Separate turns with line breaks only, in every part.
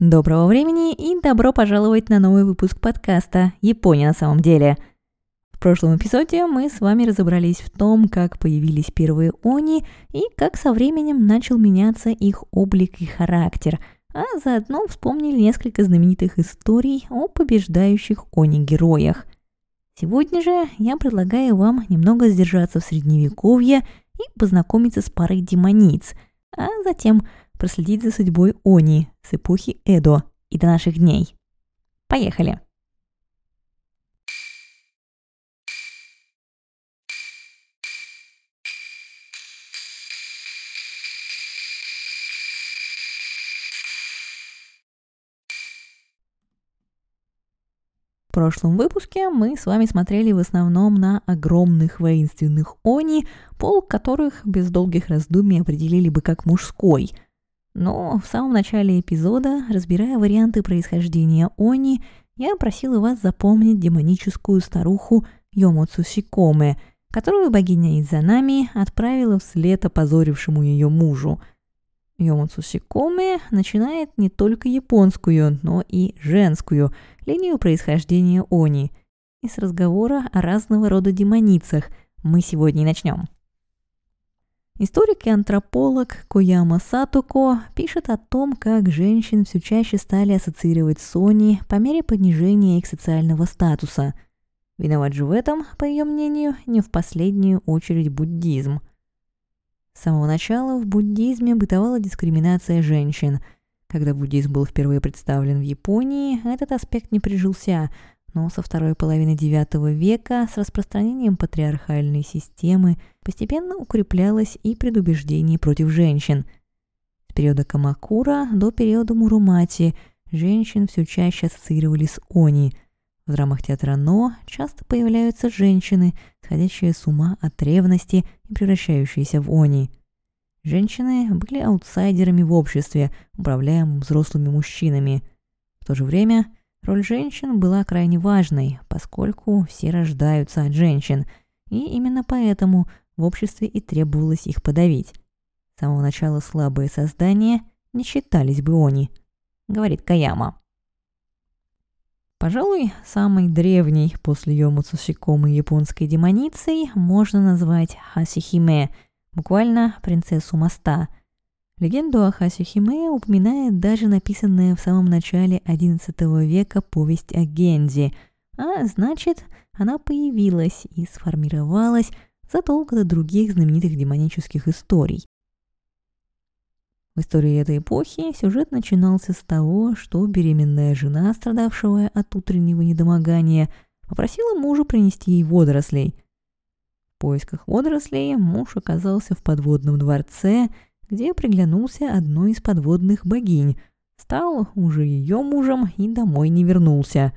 Доброго времени и добро пожаловать на новый выпуск подкаста «Япония на самом деле». В прошлом эпизоде мы с вами разобрались в том, как появились первые они и как со временем начал меняться их облик и характер, а заодно вспомнили несколько знаменитых историй о побеждающих они-героях. Сегодня же я предлагаю вам немного сдержаться в средневековье и познакомиться с парой демониц, а затем – проследить за судьбой Они с эпохи Эдо и до наших дней. Поехали! В прошлом выпуске мы с вами смотрели в основном на огромных воинственных они, пол которых без долгих раздумий определили бы как мужской – но в самом начале эпизода, разбирая варианты происхождения Они, я просила вас запомнить демоническую старуху Йомо Цусикоме, которую богиня Изанами отправила вслед опозорившему ее мужу. Йомо Цусикоме начинает не только японскую, но и женскую линию происхождения Они. И с разговора о разного рода демоницах мы сегодня и начнем. Историк и антрополог Кояма Сатуко пишет о том, как женщин все чаще стали ассоциировать с Сони по мере понижения их социального статуса. Виноват же в этом, по ее мнению, не в последнюю очередь буддизм. С самого начала в буддизме бытовала дискриминация женщин. Когда буддизм был впервые представлен в Японии, этот аспект не прижился – но со второй половины IX века с распространением патриархальной системы постепенно укреплялось и предубеждение против женщин. С периода Камакура до периода Мурумати женщин все чаще ассоциировали с Они. В драмах театра Но часто появляются женщины, сходящие с ума от ревности и превращающиеся в Они. Женщины были аутсайдерами в обществе, управляемым взрослыми мужчинами. В то же время – Роль женщин была крайне важной, поскольку все рождаются от женщин, и именно поэтому в обществе и требовалось их подавить. С самого начала слабые создания не считались бы они, говорит Каяма. Пожалуй, самой древней после Йому Цусикомы японской демоницей можно назвать Хасихиме, буквально принцессу моста – Легенду о Хасихиме упоминает даже написанная в самом начале XI века повесть о Гензи, а значит, она появилась и сформировалась задолго до других знаменитых демонических историй. В истории этой эпохи сюжет начинался с того, что беременная жена, страдавшая от утреннего недомогания, попросила мужа принести ей водорослей. В поисках водорослей муж оказался в подводном дворце – где приглянулся одной из подводных богинь, стал уже ее мужем и домой не вернулся.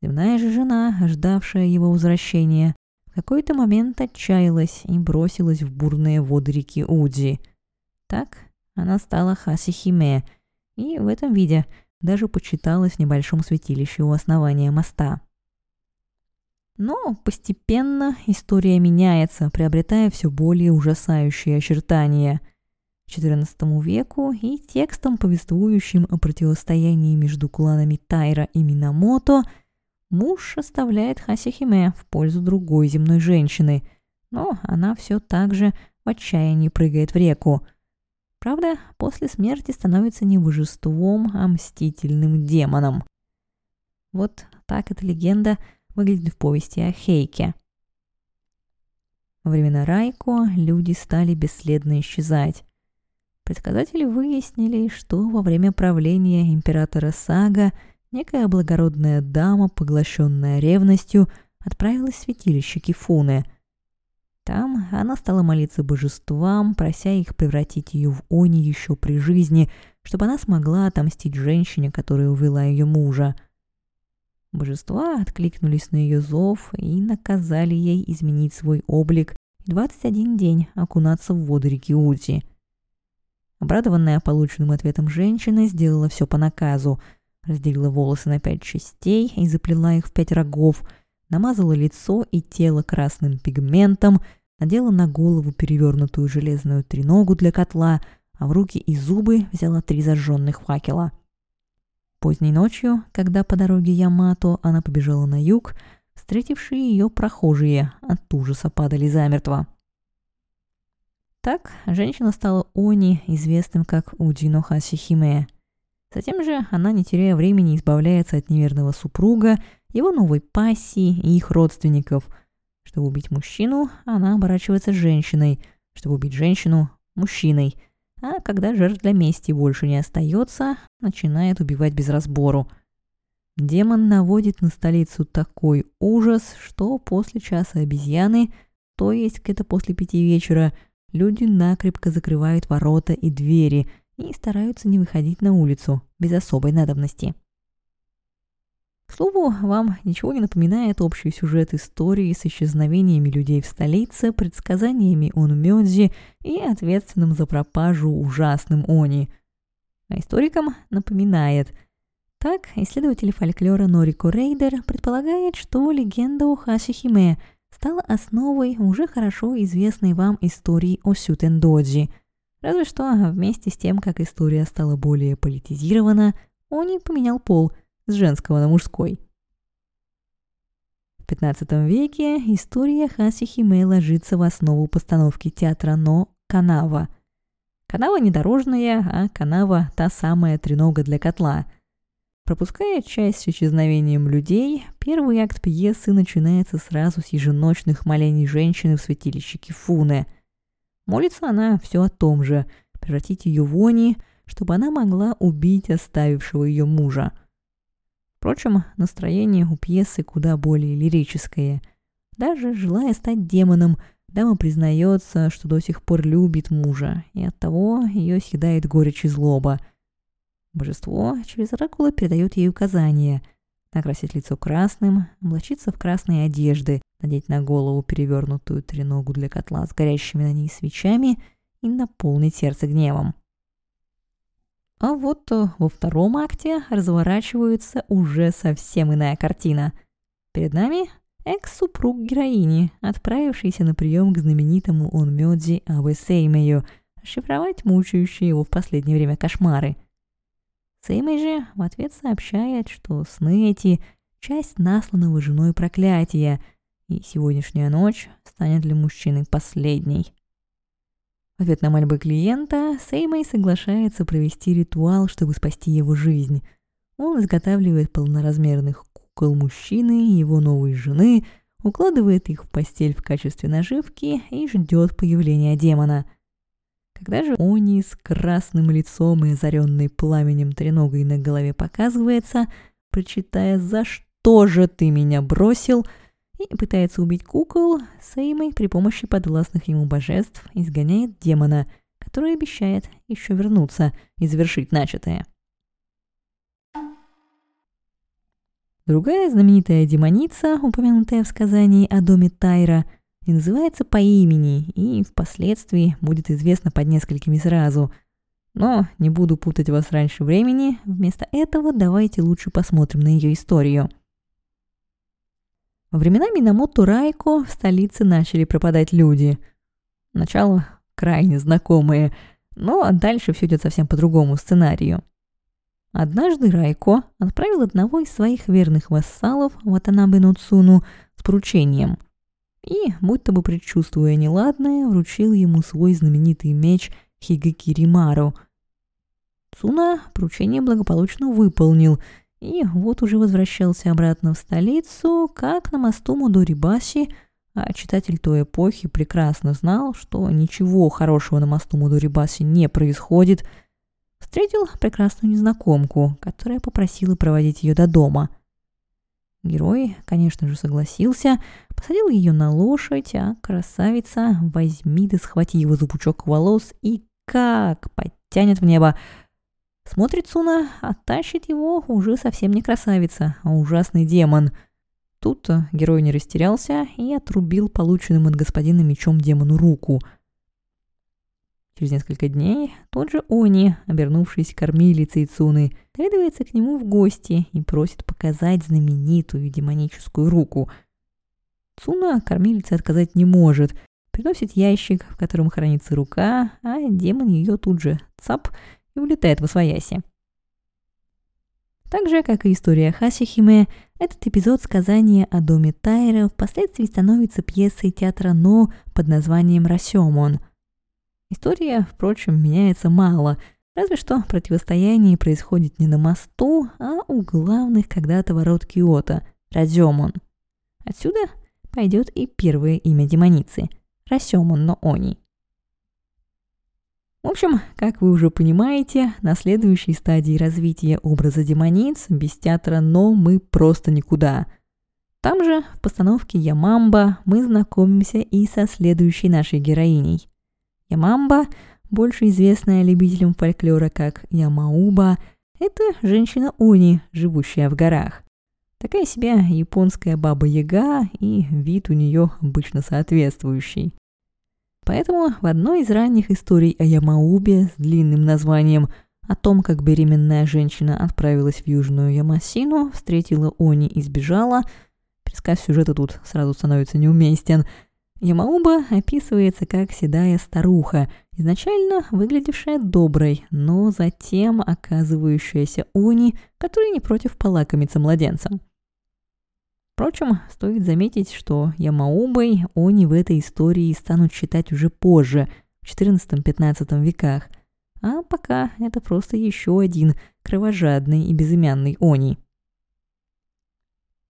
Земная же жена, ждавшая его возвращения, в какой-то момент отчаялась и бросилась в бурные воды реки Удзи. Так она стала Хасихиме, и в этом виде даже почиталась в небольшом святилище у основания моста. Но постепенно история меняется, приобретая все более ужасающие очертания – XIV веку и текстом, повествующим о противостоянии между кланами Тайра и Минамото, муж оставляет Хасихиме в пользу другой земной женщины, но она все так же в отчаянии прыгает в реку. Правда, после смерти становится не божеством, а мстительным демоном. Вот так эта легенда выглядит в повести о Хейке. Во времена Райко люди стали бесследно исчезать. Предсказатели выяснили, что во время правления императора Сага некая благородная дама, поглощенная ревностью, отправилась в святилище Кифуны. Там она стала молиться божествам, прося их превратить ее в Они еще при жизни, чтобы она смогла отомстить женщине, которая увела ее мужа. Божества откликнулись на ее зов и наказали ей изменить свой облик и 21 день окунаться в воду реки Ути – Обрадованная полученным ответом женщина сделала все по наказу. Разделила волосы на пять частей и заплела их в пять рогов, намазала лицо и тело красным пигментом, надела на голову перевернутую железную треногу для котла, а в руки и зубы взяла три зажженных факела. Поздней ночью, когда по дороге Ямато она побежала на юг, встретившие ее прохожие от ужаса падали замертво. Так женщина стала Они, известным как Уджино Хасихиме. Затем же она, не теряя времени, избавляется от неверного супруга, его новой пассии и их родственников. Чтобы убить мужчину, она оборачивается женщиной, чтобы убить женщину – мужчиной. А когда жертв для мести больше не остается, начинает убивать без разбору. Демон наводит на столицу такой ужас, что после часа обезьяны, то есть где-то после пяти вечера – Люди накрепко закрывают ворота и двери и стараются не выходить на улицу без особой надобности. К слову, вам ничего не напоминает общий сюжет истории с исчезновениями людей в столице, предсказаниями Онмёдзи и ответственным за пропажу ужасным Они. А историкам напоминает. Так, исследователь фольклора Норико Рейдер предполагает, что легенда о Хасихиме – стала основой уже хорошо известной вам истории о Сютендоджи. Разве что вместе с тем, как история стала более политизирована, он поменял пол с женского на мужской. В XV веке история Хасихиме ложится в основу постановки театра Но «Канава». Канава не дорожная, а канава – та самая тренога для котла – Пропуская часть с исчезновением людей, первый акт пьесы начинается сразу с еженочных молений женщины в святилище Кифуне. Молится она все о том же – превратить ее в они, чтобы она могла убить оставившего ее мужа. Впрочем, настроение у пьесы куда более лирическое. Даже желая стать демоном, дама признается, что до сих пор любит мужа, и оттого ее съедает горечь и злоба – Божество через оракула передает ей указания накрасить лицо красным, облачиться в красные одежды, надеть на голову перевернутую треногу для котла с горящими на ней свечами и наполнить сердце гневом. А вот э, во втором акте разворачивается уже совсем иная картина. Перед нами экс-супруг героини, отправившийся на прием к знаменитому Онмёдзи Абэ Сеймею, расшифровать мучающие его в последнее время кошмары – Сеймэй же в ответ сообщает, что сны эти – часть насланного женой проклятия, и сегодняшняя ночь станет для мужчины последней. В ответ на мольбы клиента Сеймэй соглашается провести ритуал, чтобы спасти его жизнь. Он изготавливает полноразмерных кукол мужчины и его новой жены, укладывает их в постель в качестве наживки и ждет появления демона – когда же Они с красным лицом и озаренной пламенем треногой на голове показывается, прочитая «За что же ты меня бросил?» и пытается убить кукол, Сеймой при помощи подвластных ему божеств изгоняет демона, который обещает еще вернуться и завершить начатое. Другая знаменитая демоница, упомянутая в сказании о доме Тайра – и называется по имени, и впоследствии будет известно под несколькими сразу. Но не буду путать вас раньше времени, вместо этого давайте лучше посмотрим на ее историю. Во времена Минамото Райко в столице начали пропадать люди. Начало крайне знакомое, но дальше все идет совсем по другому сценарию. Однажды Райко отправил одного из своих верных вассалов, Ватанабе Нуцуну, с поручением – и, будто бы предчувствуя неладное, вручил ему свой знаменитый меч Хигакиримару. Цуна поручение благополучно выполнил, и вот уже возвращался обратно в столицу, как на мосту Мудорибаси, а читатель той эпохи прекрасно знал, что ничего хорошего на мосту Мудорибаси не происходит, встретил прекрасную незнакомку, которая попросила проводить ее до дома – Герой, конечно же, согласился, посадил ее на лошадь, а красавица возьми да схвати его за пучок волос и как подтянет в небо. Смотрит Суна, а тащит его уже совсем не красавица, а ужасный демон. Тут герой не растерялся и отрубил полученным от господина мечом демону руку – Через несколько дней тот же Они, обернувшись кормилицей Цуны, наведывается к нему в гости и просит показать знаменитую демоническую руку. Цуна кормилице отказать не может, приносит ящик, в котором хранится рука, а демон ее тут же цап и улетает во свояси. Так же, как и история Хасихиме, этот эпизод сказания о доме Тайра впоследствии становится пьесой театра Но под названием «Расемон». История, впрочем, меняется мало, разве что противостояние происходит не на мосту, а у главных когда-то ворот Киота – Раземон. Отсюда пойдет и первое имя демоницы – Расемон но Они. В общем, как вы уже понимаете, на следующей стадии развития образа демониц без театра «Но» мы просто никуда. Там же, в постановке «Ямамба» мы знакомимся и со следующей нашей героиней. Ямамба, больше известная любителям фольклора как Ямауба, это женщина-они, живущая в горах. Такая себе японская баба-яга и вид у нее обычно соответствующий. Поэтому в одной из ранних историй о Ямаубе с длинным названием о том, как беременная женщина отправилась в Южную Ямасину, встретила Они и сбежала, пересказ сюжета тут сразу становится неуместен, Ямауба описывается как седая старуха, изначально выглядевшая доброй, но затем оказывающаяся Они, которая не против полакомиться младенцем. Впрочем, стоит заметить, что Ямаубой они в этой истории станут считать уже позже, в XIV-XV веках, а пока это просто еще один кровожадный и безымянный они.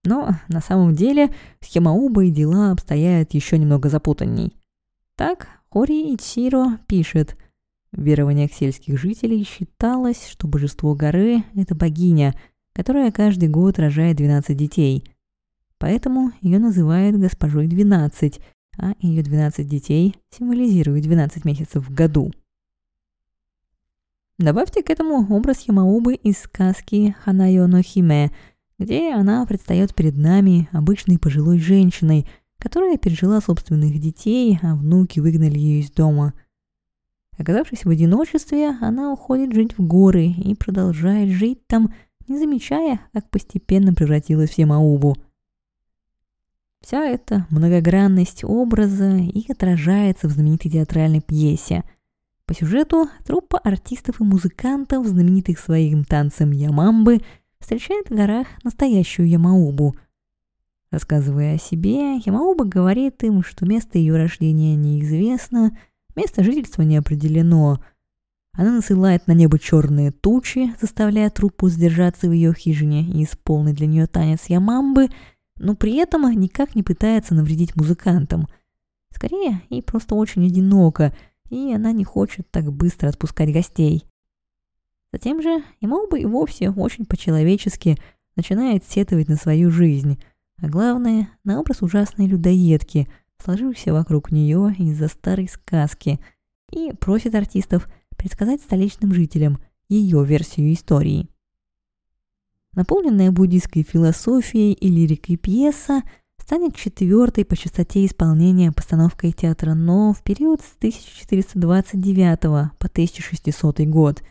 Но на самом деле с Ямаубой дела обстоят еще немного запутанней. Так, Хори Ичиро пишет, в верованиях сельских жителей считалось, что божество горы – это богиня, которая каждый год рожает 12 детей – Поэтому ее называют госпожой 12, а ее 12 детей символизируют 12 месяцев в году. Добавьте к этому образ Ямаубы из сказки Ханайо Химе, где она предстает перед нами обычной пожилой женщиной, которая пережила собственных детей, а внуки выгнали ее из дома. Оказавшись в одиночестве, она уходит жить в горы и продолжает жить там, не замечая, как постепенно превратилась в Ямаубу – Вся эта многогранность образа и отражается в знаменитой театральной пьесе. По сюжету труппа артистов и музыкантов, знаменитых своим танцем Ямамбы, встречает в горах настоящую Ямаубу. Рассказывая о себе, Ямауба говорит им, что место ее рождения неизвестно, место жительства не определено. Она насылает на небо черные тучи, заставляя труппу сдержаться в ее хижине и исполнить для нее танец Ямамбы – но при этом никак не пытается навредить музыкантам. Скорее, ей просто очень одиноко, и она не хочет так быстро отпускать гостей. Затем же Ямоуба и вовсе очень по-человечески начинает сетовать на свою жизнь, а главное, на образ ужасной людоедки, сложившейся вокруг нее из-за старой сказки, и просит артистов предсказать столичным жителям ее версию истории. Наполненная буддийской философией и лирикой пьеса станет четвертой по частоте исполнения постановкой театра Но в период с 1429 по 1600 год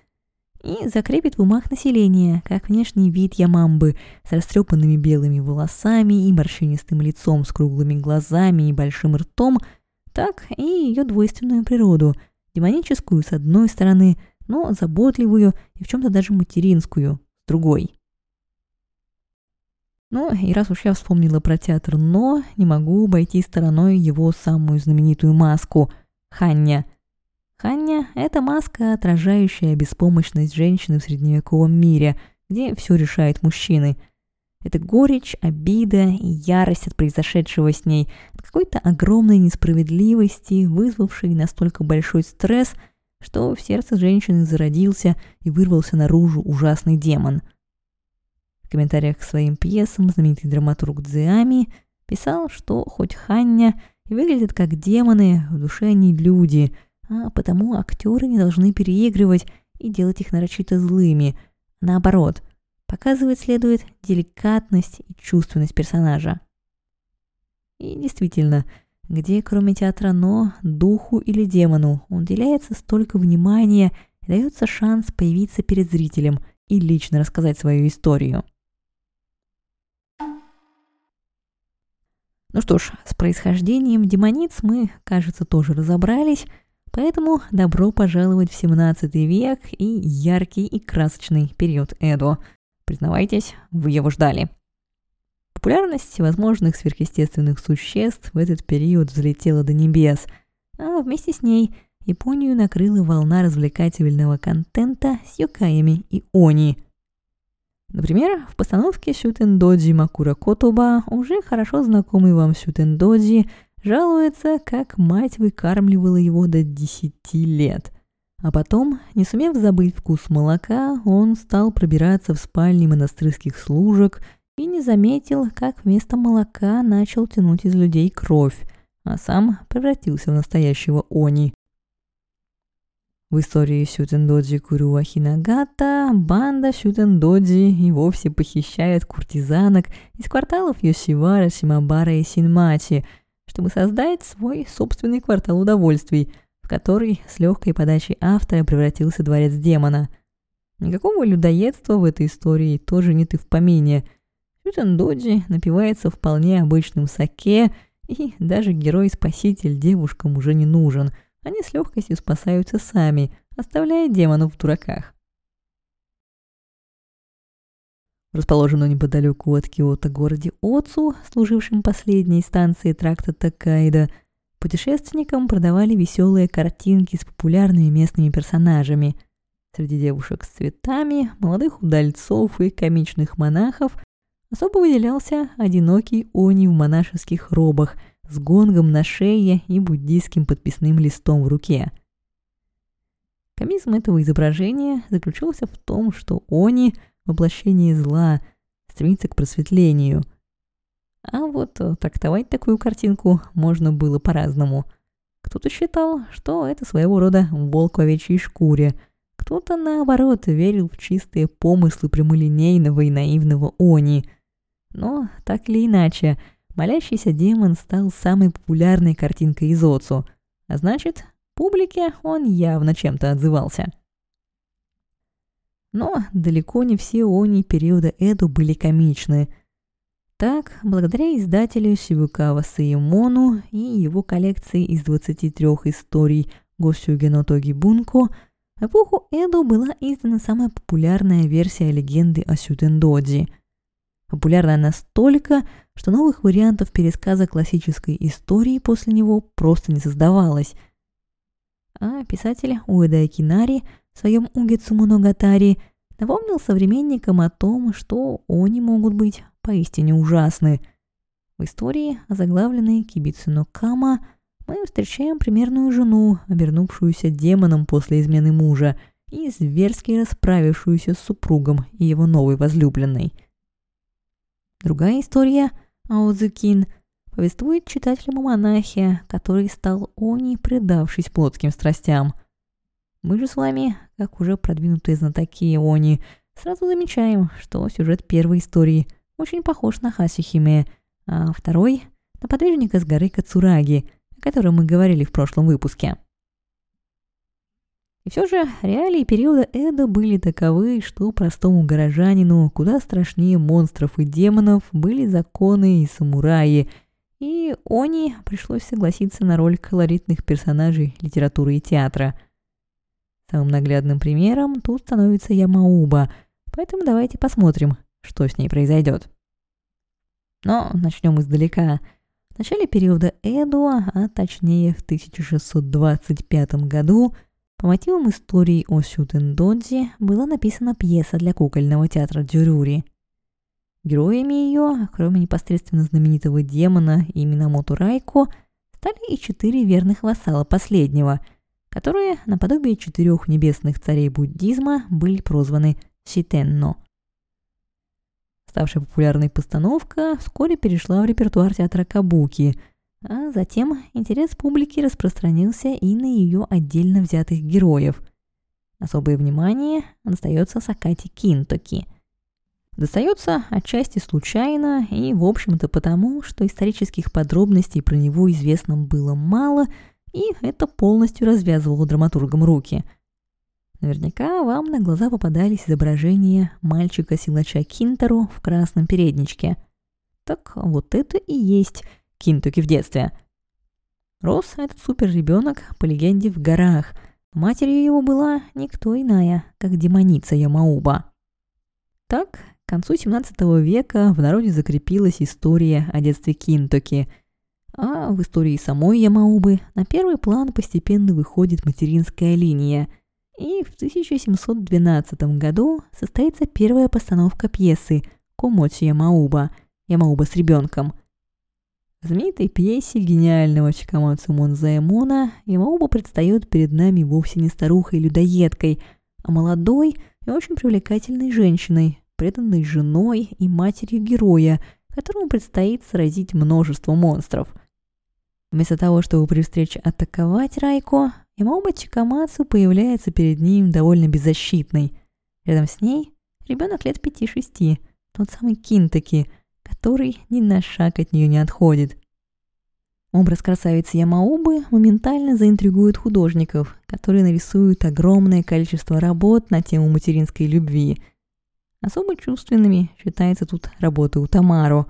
и закрепит в умах населения как внешний вид Ямамбы с растрепанными белыми волосами и морщинистым лицом с круглыми глазами и большим ртом, так и ее двойственную природу, демоническую с одной стороны, но заботливую и в чем-то даже материнскую с другой. Ну, и раз уж я вспомнила про театр «Но», не могу обойти стороной его самую знаменитую маску – Ханья. Ханья – это маска, отражающая беспомощность женщины в средневековом мире, где все решают мужчины. Это горечь, обида и ярость от произошедшего с ней, от какой-то огромной несправедливости, вызвавшей настолько большой стресс, что в сердце женщины зародился и вырвался наружу ужасный демон – комментариях к своим пьесам знаменитый драматург Дзиами писал, что хоть Ханья и выглядят как демоны, в душе они люди, а потому актеры не должны переигрывать и делать их нарочито злыми. Наоборот, показывать следует деликатность и чувственность персонажа. И действительно, где кроме театра «но» духу или демону уделяется столько внимания и дается шанс появиться перед зрителем и лично рассказать свою историю. Ну что ж, с происхождением демониц мы, кажется, тоже разобрались, поэтому добро пожаловать в 17 век и яркий и красочный период Эдо. Признавайтесь, вы его ждали. Популярность возможных сверхъестественных существ в этот период взлетела до небес, а вместе с ней Японию накрыла волна развлекательного контента с юкаями и они. Например, в постановке Сютендоджи Макура Котоба уже хорошо знакомый вам Сютендоджи жалуется, как мать выкармливала его до 10 лет. А потом, не сумев забыть вкус молока, он стал пробираться в спальни монастырских служек и не заметил, как вместо молока начал тянуть из людей кровь, а сам превратился в настоящего они. В истории Сютендоджи Курюа Хинагата банда Сютендоджи и вовсе похищает куртизанок из кварталов Йосивара, Симабара и Синмачи, чтобы создать свой собственный квартал удовольствий, в который с легкой подачей автора превратился дворец демона. Никакого людоедства в этой истории тоже нет и в помине. Сютендоджи напивается вполне обычным саке, и даже герой-спаситель девушкам уже не нужен – они с легкостью спасаются сами, оставляя демонов в дураках. Расположенном неподалеку от Киото городе Оцу, служившем последней станцией тракта Такайда, путешественникам продавали веселые картинки с популярными местными персонажами. Среди девушек с цветами, молодых удальцов и комичных монахов особо выделялся одинокий они в монашеских робах – с гонгом на шее и буддийским подписным листом в руке. Комизм этого изображения заключался в том, что они, воплощение зла, стремится к просветлению. А вот трактовать такую картинку можно было по-разному. Кто-то считал, что это своего рода волк в овечьей шкуре, кто-то, наоборот, верил в чистые помыслы прямолинейного и наивного они. Но, так или иначе, – Молящийся демон стал самой популярной картинкой из Оцу, а значит, публике он явно чем-то отзывался. Но далеко не все они периода Эду были комичны. Так, благодаря издателю Сивукава Саимону и его коллекции из 23 историй Госюгено Тоги Бунко, эпоху Эду была издана самая популярная версия легенды о Сютендоджи – Популярная настолько, что новых вариантов пересказа классической истории после него просто не создавалось. А писатель Уэда Кинари в своем Угицу Моногатари напомнил современникам о том, что они могут быть поистине ужасны. В истории, озаглавленной Кибицуно Кама, мы встречаем примерную жену, обернувшуюся демоном после измены мужа и зверски расправившуюся с супругом и его новой возлюбленной – Другая история, Аудзукин, повествует читателям о монахе, который стал они, предавшись плотским страстям. Мы же с вами, как уже продвинутые знатоки они, сразу замечаем, что сюжет первой истории очень похож на Хасихиме, а второй — на подвижника с горы Кацураги, о котором мы говорили в прошлом выпуске. И все же реалии периода Эда были таковы, что простому горожанину куда страшнее монстров и демонов были законы и самураи, и Они пришлось согласиться на роль колоритных персонажей литературы и театра. Самым наглядным примером тут становится Ямауба, поэтому давайте посмотрим, что с ней произойдет. Но начнем издалека. В начале периода Эду, а точнее в 1625 году, по мотивам истории о Сютендонзе была написана пьеса для кукольного театра Дзюрюри. Героями ее, кроме непосредственно знаменитого демона и Минамото Райко, стали и четыре верных вассала последнего, которые, наподобие четырех небесных царей буддизма, были прозваны Ситенно. Ставшая популярной постановка вскоре перешла в репертуар театра Кабуки – а затем интерес публики распространился и на ее отдельно взятых героев. Особое внимание достается Сакати Кинтоки. Достается отчасти случайно и, в общем-то, потому, что исторических подробностей про него известно было мало, и это полностью развязывало драматургам руки. Наверняка вам на глаза попадались изображения мальчика-силача Кинтару в красном передничке. Так вот это и есть – Кинтуки в детстве. Рос этот супер-ребенок, по легенде, в горах. Матерью его была никто иная, как демоница Ямауба. Так к концу 17 века в народе закрепилась история о детстве Кинтоки, а в истории самой Ямаубы на первый план постепенно выходит материнская линия, и в 1712 году состоится первая постановка пьесы «Комочи Ямауба» «Ямауба с ребенком», в знаменитой пьесе гениального Чикамацу Монзаэмона Ямауба предстает перед нами вовсе не старухой-людоедкой, а молодой и очень привлекательной женщиной, преданной женой и матерью героя, которому предстоит сразить множество монстров. Вместо того, чтобы при встрече атаковать Райко, Ямауба Чикамацу появляется перед ним довольно беззащитной. Рядом с ней ребенок лет пяти-шести, тот самый Кинтаки, который ни на шаг от нее не отходит. Образ красавицы Ямаубы моментально заинтригует художников, которые нарисуют огромное количество работ на тему материнской любви. Особо чувственными считается тут работа у Тамаро.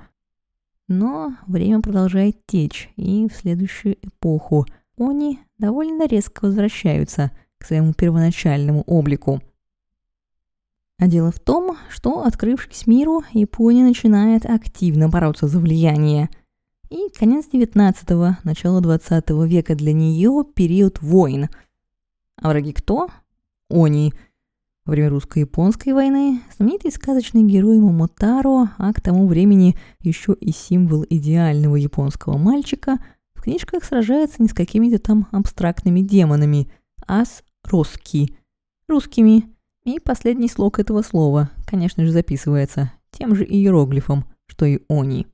Но время продолжает течь, и в следующую эпоху они довольно резко возвращаются к своему первоначальному облику. А дело в том, что, открывшись миру, Япония начинает активно бороться за влияние – и конец 19-го, начало 20 века для нее период войн. А враги кто? Они. Во время русско-японской войны знаменитый сказочный герой Момотаро, а к тому времени еще и символ идеального японского мальчика, в книжках сражается не с какими-то там абстрактными демонами, а с русски, русскими. И последний слог этого слова, конечно же, записывается тем же иероглифом, что и они.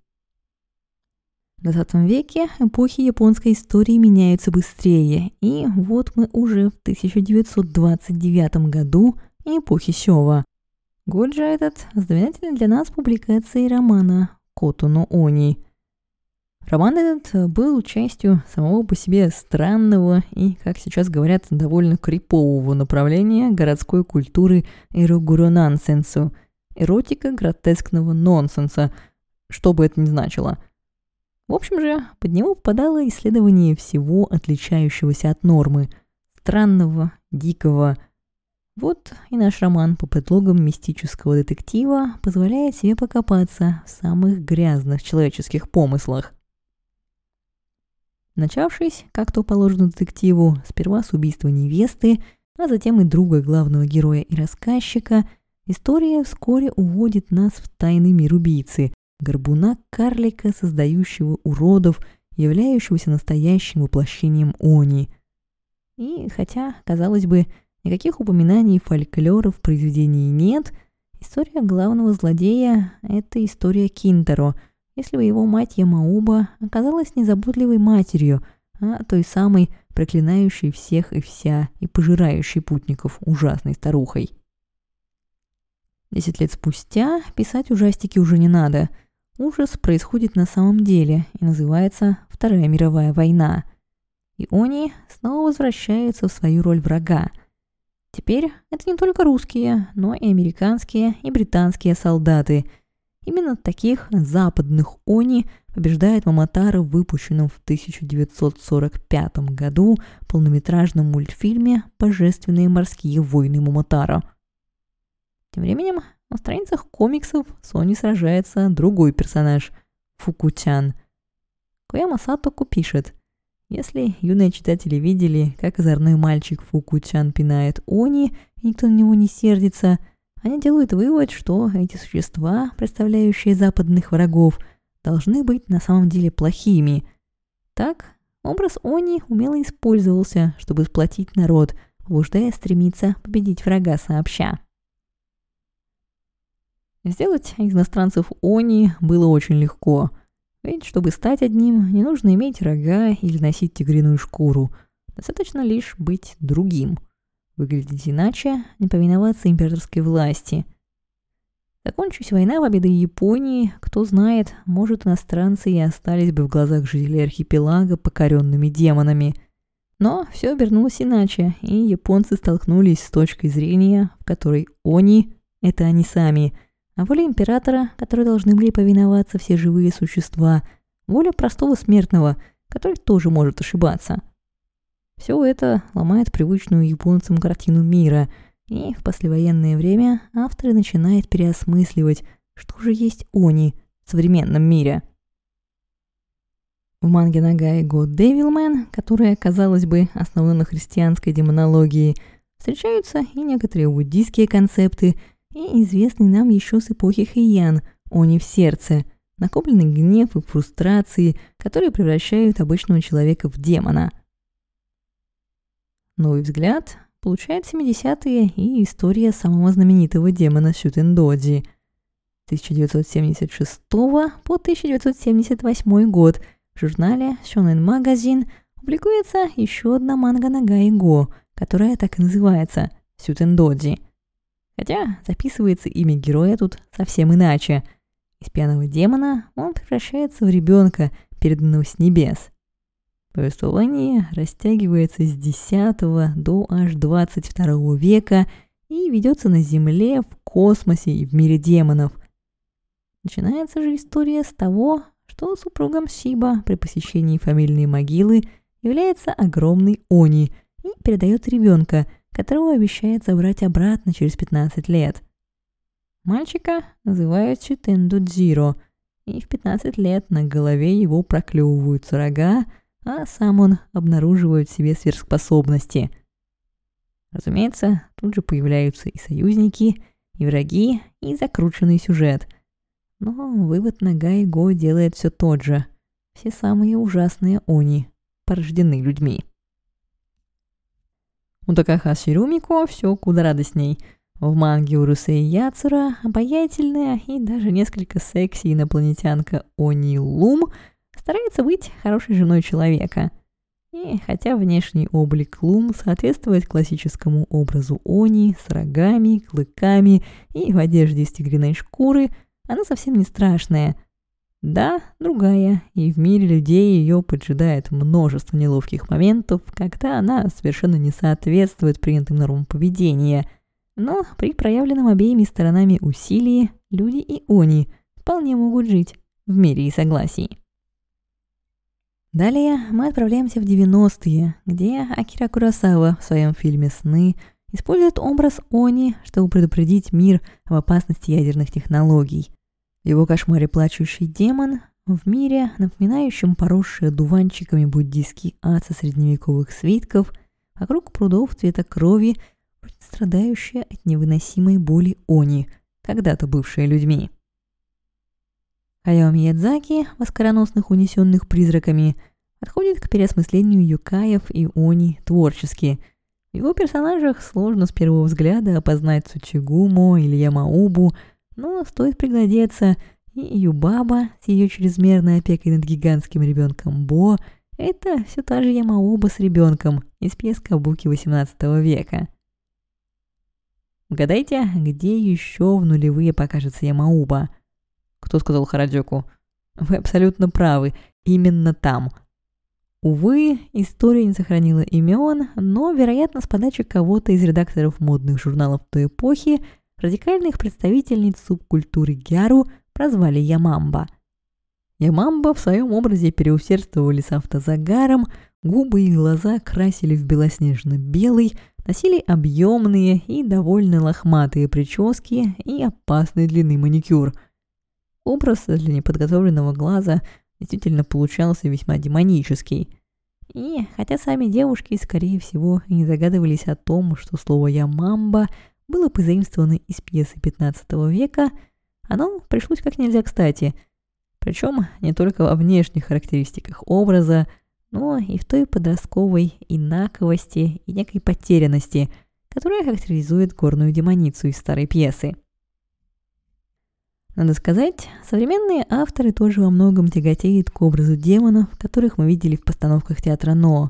В 20 веке эпохи японской истории меняются быстрее, и вот мы уже в 1929 году эпохи Сёва. Год же этот знаменательный для нас публикацией романа «Котуно Они». Роман этот был частью самого по себе странного и, как сейчас говорят, довольно крипового направления городской культуры эрогуро-нансенсу, эротика гротескного нонсенса, что бы это ни значило – в общем же, под него попадало исследование всего отличающегося от нормы, странного, дикого. Вот и наш роман по предлогам мистического детектива позволяет себе покопаться в самых грязных человеческих помыслах. Начавшись, как то положено детективу, сперва с убийства невесты, а затем и друга главного героя и рассказчика, история вскоре уводит нас в тайный мир убийцы, горбуна-карлика, создающего уродов, являющегося настоящим воплощением Они. И хотя, казалось бы, никаких упоминаний фольклора в произведении нет, история главного злодея — это история Кинтеро, если бы его мать Ямауба оказалась незаботливой матерью, а той самой проклинающей всех и вся и пожирающей путников ужасной старухой. Десять лет спустя писать ужастики уже не надо — Ужас происходит на самом деле и называется Вторая мировая война. И они снова возвращаются в свою роль врага. Теперь это не только русские, но и американские и британские солдаты. Именно таких западных они побеждает Маматара в выпущенном в 1945 году полнометражном мультфильме «Божественные морские войны Маматара». Тем временем на страницах комиксов Сони сражается другой персонаж – Фукучан. Кояма Сатоку пишет, если юные читатели видели, как озорной мальчик Фукучан пинает Они, и никто на него не сердится, они делают вывод, что эти существа, представляющие западных врагов, должны быть на самом деле плохими. Так, образ Они умело использовался, чтобы сплотить народ, побуждая стремиться победить врага сообща. Сделать иностранцев они было очень легко. Ведь чтобы стать одним, не нужно иметь рога или носить тигриную шкуру. Достаточно лишь быть другим. Выглядеть иначе, не повиноваться императорской власти. Закончись война победой Японии, кто знает, может иностранцы и остались бы в глазах жителей архипелага покоренными демонами. Но все обернулось иначе, и японцы столкнулись с точкой зрения, в которой они — это они сами — воля императора, которой должны были повиноваться все живые существа, воля простого смертного, который тоже может ошибаться. Все это ломает привычную японцам картину мира, И в послевоенное время авторы начинают переосмысливать, что же есть они в современном мире. В манге Нагай God Devilman, которая, казалось бы, основана на христианской демонологии, встречаются и некоторые буддийские концепты, и известный нам еще с эпохи Хэйян «Они в сердце», накопленный гнев и фрустрации, которые превращают обычного человека в демона. Новый взгляд получает 70-е и история самого знаменитого демона Сютендоджи. 1976 по 1978 год в журнале Shonen Magazine публикуется еще одна манга Нагай Го, которая так и называется Сютендоджи. Хотя записывается имя героя тут совсем иначе. Из пьяного демона он превращается в ребенка, переданного с небес. Повествование растягивается с X до аж 22 века и ведется на Земле, в космосе и в мире демонов. Начинается же история с того, что супругом Сиба при посещении фамильной могилы является огромный Они и передает ребенка, которого обещает забрать обратно через 15 лет. Мальчика называют Читенду Дзиро, и в 15 лет на голове его проклевываются рога, а сам он обнаруживает в себе сверхспособности. Разумеется, тут же появляются и союзники, и враги, и закрученный сюжет. Но вывод Нага и делает все тот же. Все самые ужасные они порождены людьми. У Такахаши Румико все куда радостней. В манге у Русей Яцура обаятельная и даже несколько секси инопланетянка Они Лум – старается быть хорошей женой человека. И хотя внешний облик Лум соответствует классическому образу Они с рогами, клыками и в одежде из тигриной шкуры, она совсем не страшная. Да, другая, и в мире людей ее поджидает множество неловких моментов, когда она совершенно не соответствует принятым нормам поведения. Но при проявленном обеими сторонами усилии люди и они вполне могут жить в мире и согласии. Далее мы отправляемся в 90-е, где Акира Курасава в своем фильме «Сны» использует образ Они, чтобы предупредить мир об опасности ядерных технологий. Его кошмаре плачущий демон в мире, напоминающем поросший одуванчиками буддийский ад со средневековых свитков, вокруг прудов цвета крови, страдающая от невыносимой боли Они, когда-то бывшая людьми. Хаяо Миядзаки, воскороносных унесенных призраками, отходит к переосмыслению юкаев и они творчески. В его персонажах сложно с первого взгляда опознать Цучигуму или Ямаубу, но стоит приглядеться, и Юбаба с ее чрезмерной опекой над гигантским ребенком Бо – это все та же Ямаоба с ребенком из пьеска Буки 18 века. Угадайте, где еще в нулевые покажется Ямауба – кто сказал Харадзёку? Вы абсолютно правы, именно там. Увы, история не сохранила имен, но, вероятно, с подачи кого-то из редакторов модных журналов той эпохи радикальных представительниц субкультуры Гяру прозвали Ямамба. Ямамба в своем образе переусердствовали с автозагаром, губы и глаза красили в белоснежно-белый, носили объемные и довольно лохматые прически и опасной длины маникюр – Образ для неподготовленного глаза действительно получался весьма демонический. И хотя сами девушки, скорее всего, не загадывались о том, что слово «ямамба» было позаимствовано из пьесы 15 века, оно пришлось как нельзя кстати. Причем не только во внешних характеристиках образа, но и в той подростковой инаковости и некой потерянности, которая характеризует горную демоницу из старой пьесы. Надо сказать, современные авторы тоже во многом тяготеют к образу демонов, которых мы видели в постановках театра Ноо.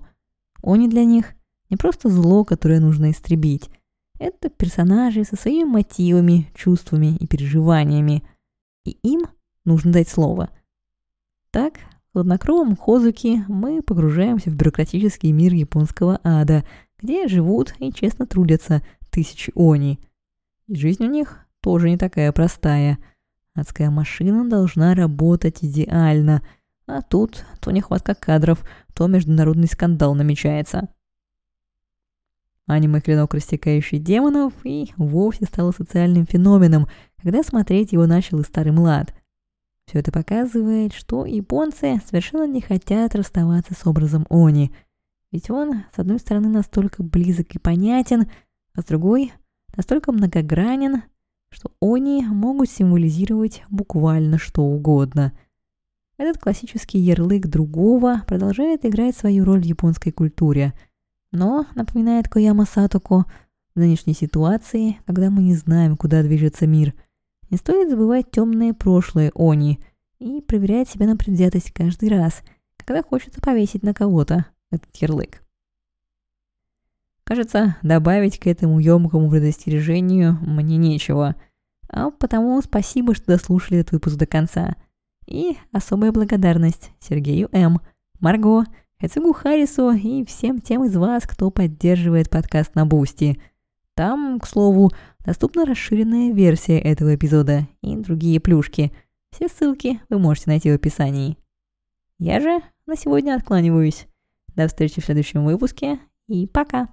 Они для них не просто зло, которое нужно истребить. Это персонажи со своими мотивами, чувствами и переживаниями. И им нужно дать слово. Так, хладнокровом Хозуки мы погружаемся в бюрократический мир японского ада, где живут и честно трудятся тысячи они. И жизнь у них тоже не такая простая – Адская машина должна работать идеально, а тут то нехватка кадров, то международный скандал намечается. Аниме «Клинок, растекающий демонов» и вовсе стало социальным феноменом, когда смотреть его начал и старый млад. Все это показывает, что японцы совершенно не хотят расставаться с образом Они. Ведь он, с одной стороны, настолько близок и понятен, а с другой – настолько многогранен, что Они могут символизировать буквально что угодно. Этот классический ярлык другого продолжает играть свою роль в японской культуре – но, напоминает Кояма Сатоко, в нынешней ситуации, когда мы не знаем, куда движется мир, не стоит забывать темное прошлое Они и проверять себя на предвзятость каждый раз, когда хочется повесить на кого-то этот ярлык. Кажется, добавить к этому емкому предостережению мне нечего, а потому спасибо, что дослушали этот выпуск до конца. И особая благодарность Сергею М., Марго, Эцегу Харрису и всем тем из вас, кто поддерживает подкаст на Бусти. Там, к слову, доступна расширенная версия этого эпизода и другие плюшки. Все ссылки вы можете найти в описании. Я же на сегодня откланиваюсь. До встречи в следующем выпуске и пока!